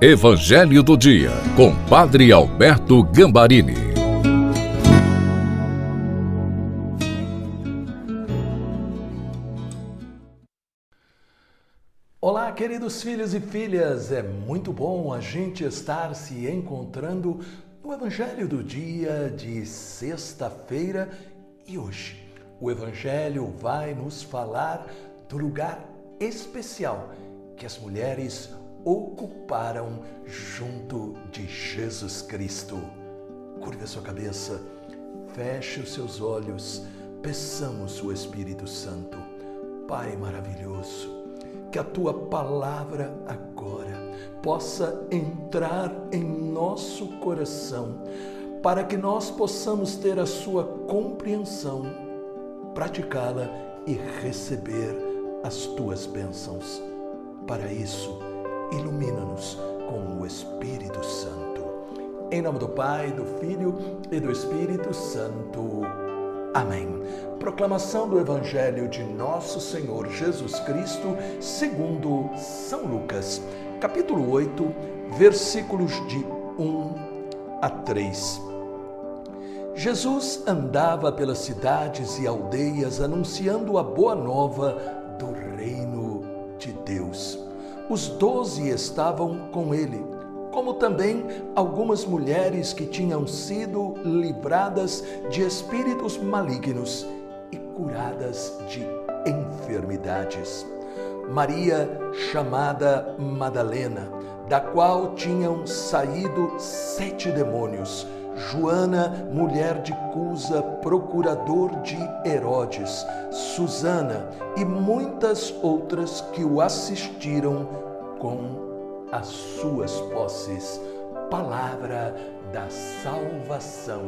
Evangelho do Dia, com Padre Alberto Gambarini. Olá, queridos filhos e filhas, é muito bom a gente estar se encontrando no Evangelho do Dia de sexta-feira e hoje. O Evangelho vai nos falar do lugar especial que as mulheres ocuparam junto de Jesus Cristo. Curva sua cabeça, feche os seus olhos, peçamos o Espírito Santo. Pai maravilhoso, que a tua palavra agora possa entrar em nosso coração, para que nós possamos ter a sua compreensão, praticá-la e receber as tuas bênçãos. Para isso, ilumina-nos com o Espírito Santo. Em nome do Pai, do Filho e do Espírito Santo. Amém. Proclamação do Evangelho de Nosso Senhor Jesus Cristo, segundo São Lucas, capítulo 8, versículos de 1 a 3. Jesus andava pelas cidades e aldeias anunciando a boa nova do reino de Deus os doze estavam com ele, como também algumas mulheres que tinham sido livradas de espíritos malignos e curadas de enfermidades. Maria, chamada Madalena, da qual tinham saído sete demônios, Joana, mulher de Cusa, procurador de Herodes, Susana e muitas outras que o assistiram com as suas posses. Palavra da salvação.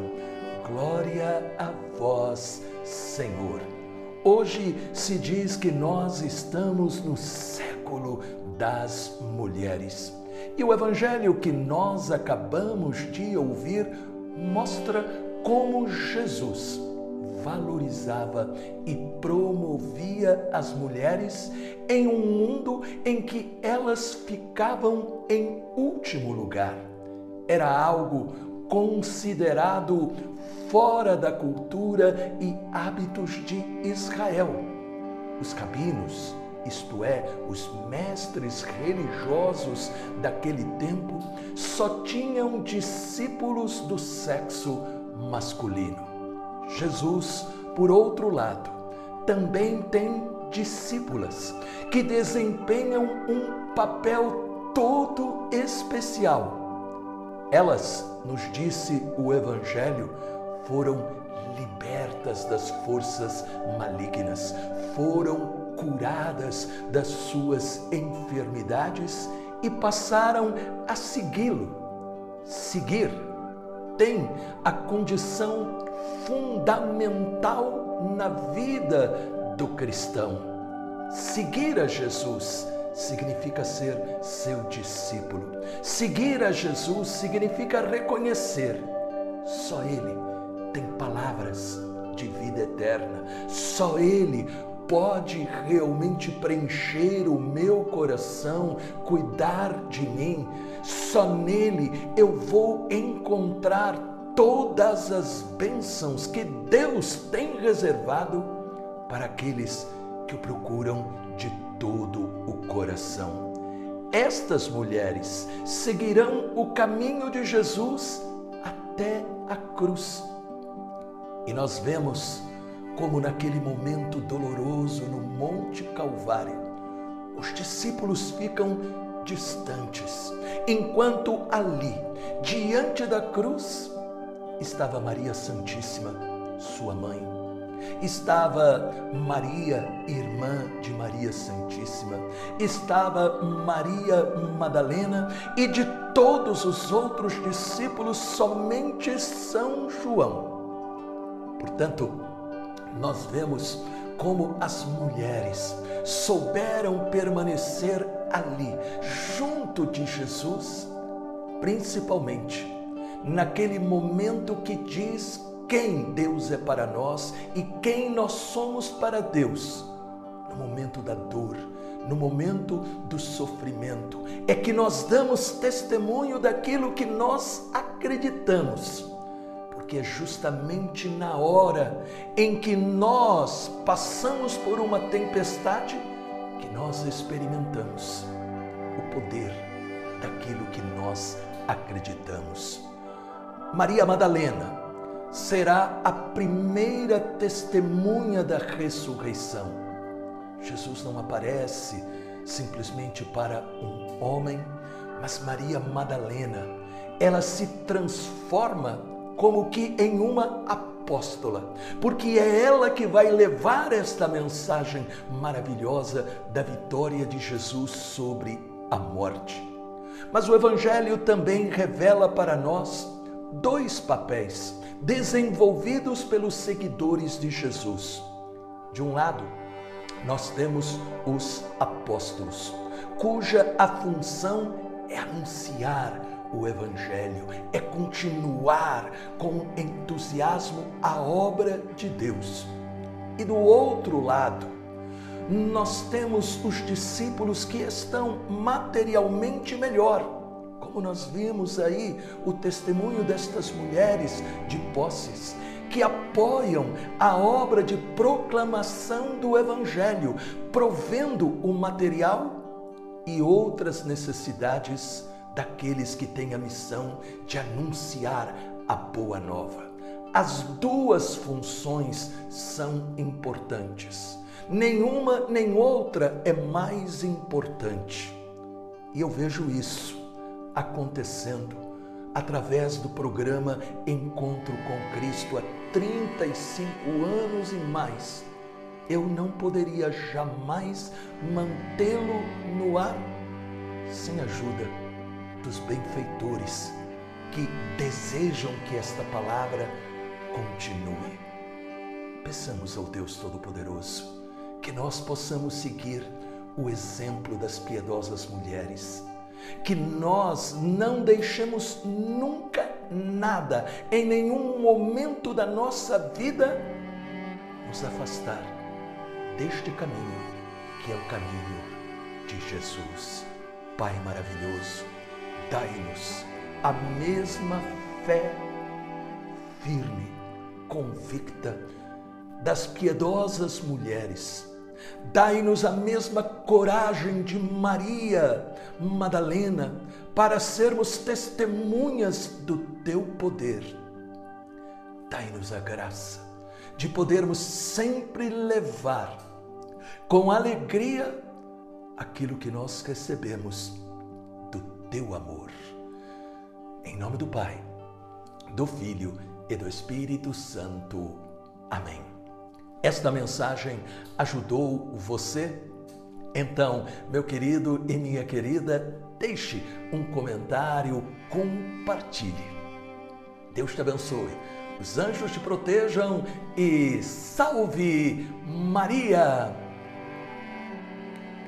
Glória a vós, Senhor. Hoje se diz que nós estamos no século das mulheres. E o evangelho que nós acabamos de ouvir mostra como Jesus valorizava e promovia as mulheres em um mundo em que elas ficavam em último lugar. Era algo considerado fora da cultura e hábitos de Israel. Os cabinos, isto é, os mestres religiosos daquele tempo, só tinham discípulos do sexo masculino. Jesus, por outro lado, também tem discípulas que desempenham um papel todo especial. Elas, nos disse o Evangelho, foram libertas das forças malignas, foram curadas das suas enfermidades e passaram a segui-lo. Seguir tem a condição fundamental na vida do cristão. Seguir a Jesus significa ser seu discípulo. Seguir a Jesus significa reconhecer só Ele tem palavras de vida eterna. Só Ele pode realmente preencher o meu coração, cuidar de mim. Só nele eu vou encontrar todas as bênçãos que Deus tem reservado para aqueles que o procuram de todo o coração. Estas mulheres seguirão o caminho de Jesus até a cruz. E nós vemos como naquele momento doloroso no Monte Calvário, os discípulos ficam distantes, enquanto ali, diante da cruz, estava Maria Santíssima, sua mãe. Estava Maria, irmã de Maria Santíssima, estava Maria Madalena e de todos os outros discípulos, somente São João. Portanto, nós vemos como as mulheres souberam permanecer ali, junto de Jesus, principalmente naquele momento que diz quem Deus é para nós e quem nós somos para Deus. No momento da dor, no momento do sofrimento, é que nós damos testemunho daquilo que nós acreditamos. Porque é justamente na hora em que nós passamos por uma tempestade que nós experimentamos o poder daquilo que nós acreditamos. Maria Madalena será a primeira testemunha da ressurreição. Jesus não aparece simplesmente para um homem, mas Maria Madalena, ela se transforma como que em uma apóstola, porque é ela que vai levar esta mensagem maravilhosa da vitória de Jesus sobre a morte. Mas o Evangelho também revela para nós dois papéis desenvolvidos pelos seguidores de Jesus. De um lado, nós temos os apóstolos, cuja a função é anunciar o Evangelho, é continuar com entusiasmo a obra de Deus. E do outro lado, nós temos os discípulos que estão materialmente melhor como nós vimos aí o testemunho destas mulheres de posses que apoiam a obra de proclamação do Evangelho, provendo o material e outras necessidades daqueles que têm a missão de anunciar a boa nova. As duas funções são importantes. Nenhuma nem outra é mais importante. E eu vejo isso acontecendo através do programa Encontro com Cristo há 35 anos e mais. Eu não poderia jamais mantê-lo no ar sem ajuda dos benfeitores que desejam que esta palavra continue. Peçamos ao Deus Todo-Poderoso que nós possamos seguir o exemplo das piedosas mulheres que nós não deixemos nunca nada, em nenhum momento da nossa vida, nos afastar deste caminho que é o caminho de Jesus. Pai maravilhoso, dai-nos a mesma fé firme, convicta das piedosas mulheres Dai-nos a mesma coragem de Maria Madalena para sermos testemunhas do teu poder. Dai-nos a graça de podermos sempre levar com alegria aquilo que nós recebemos teu amor. Em nome do Pai, do Filho e do Espírito Santo. Amém. Esta mensagem ajudou você? Então, meu querido e minha querida, deixe um comentário, compartilhe. Deus te abençoe, os anjos te protejam e salve Maria!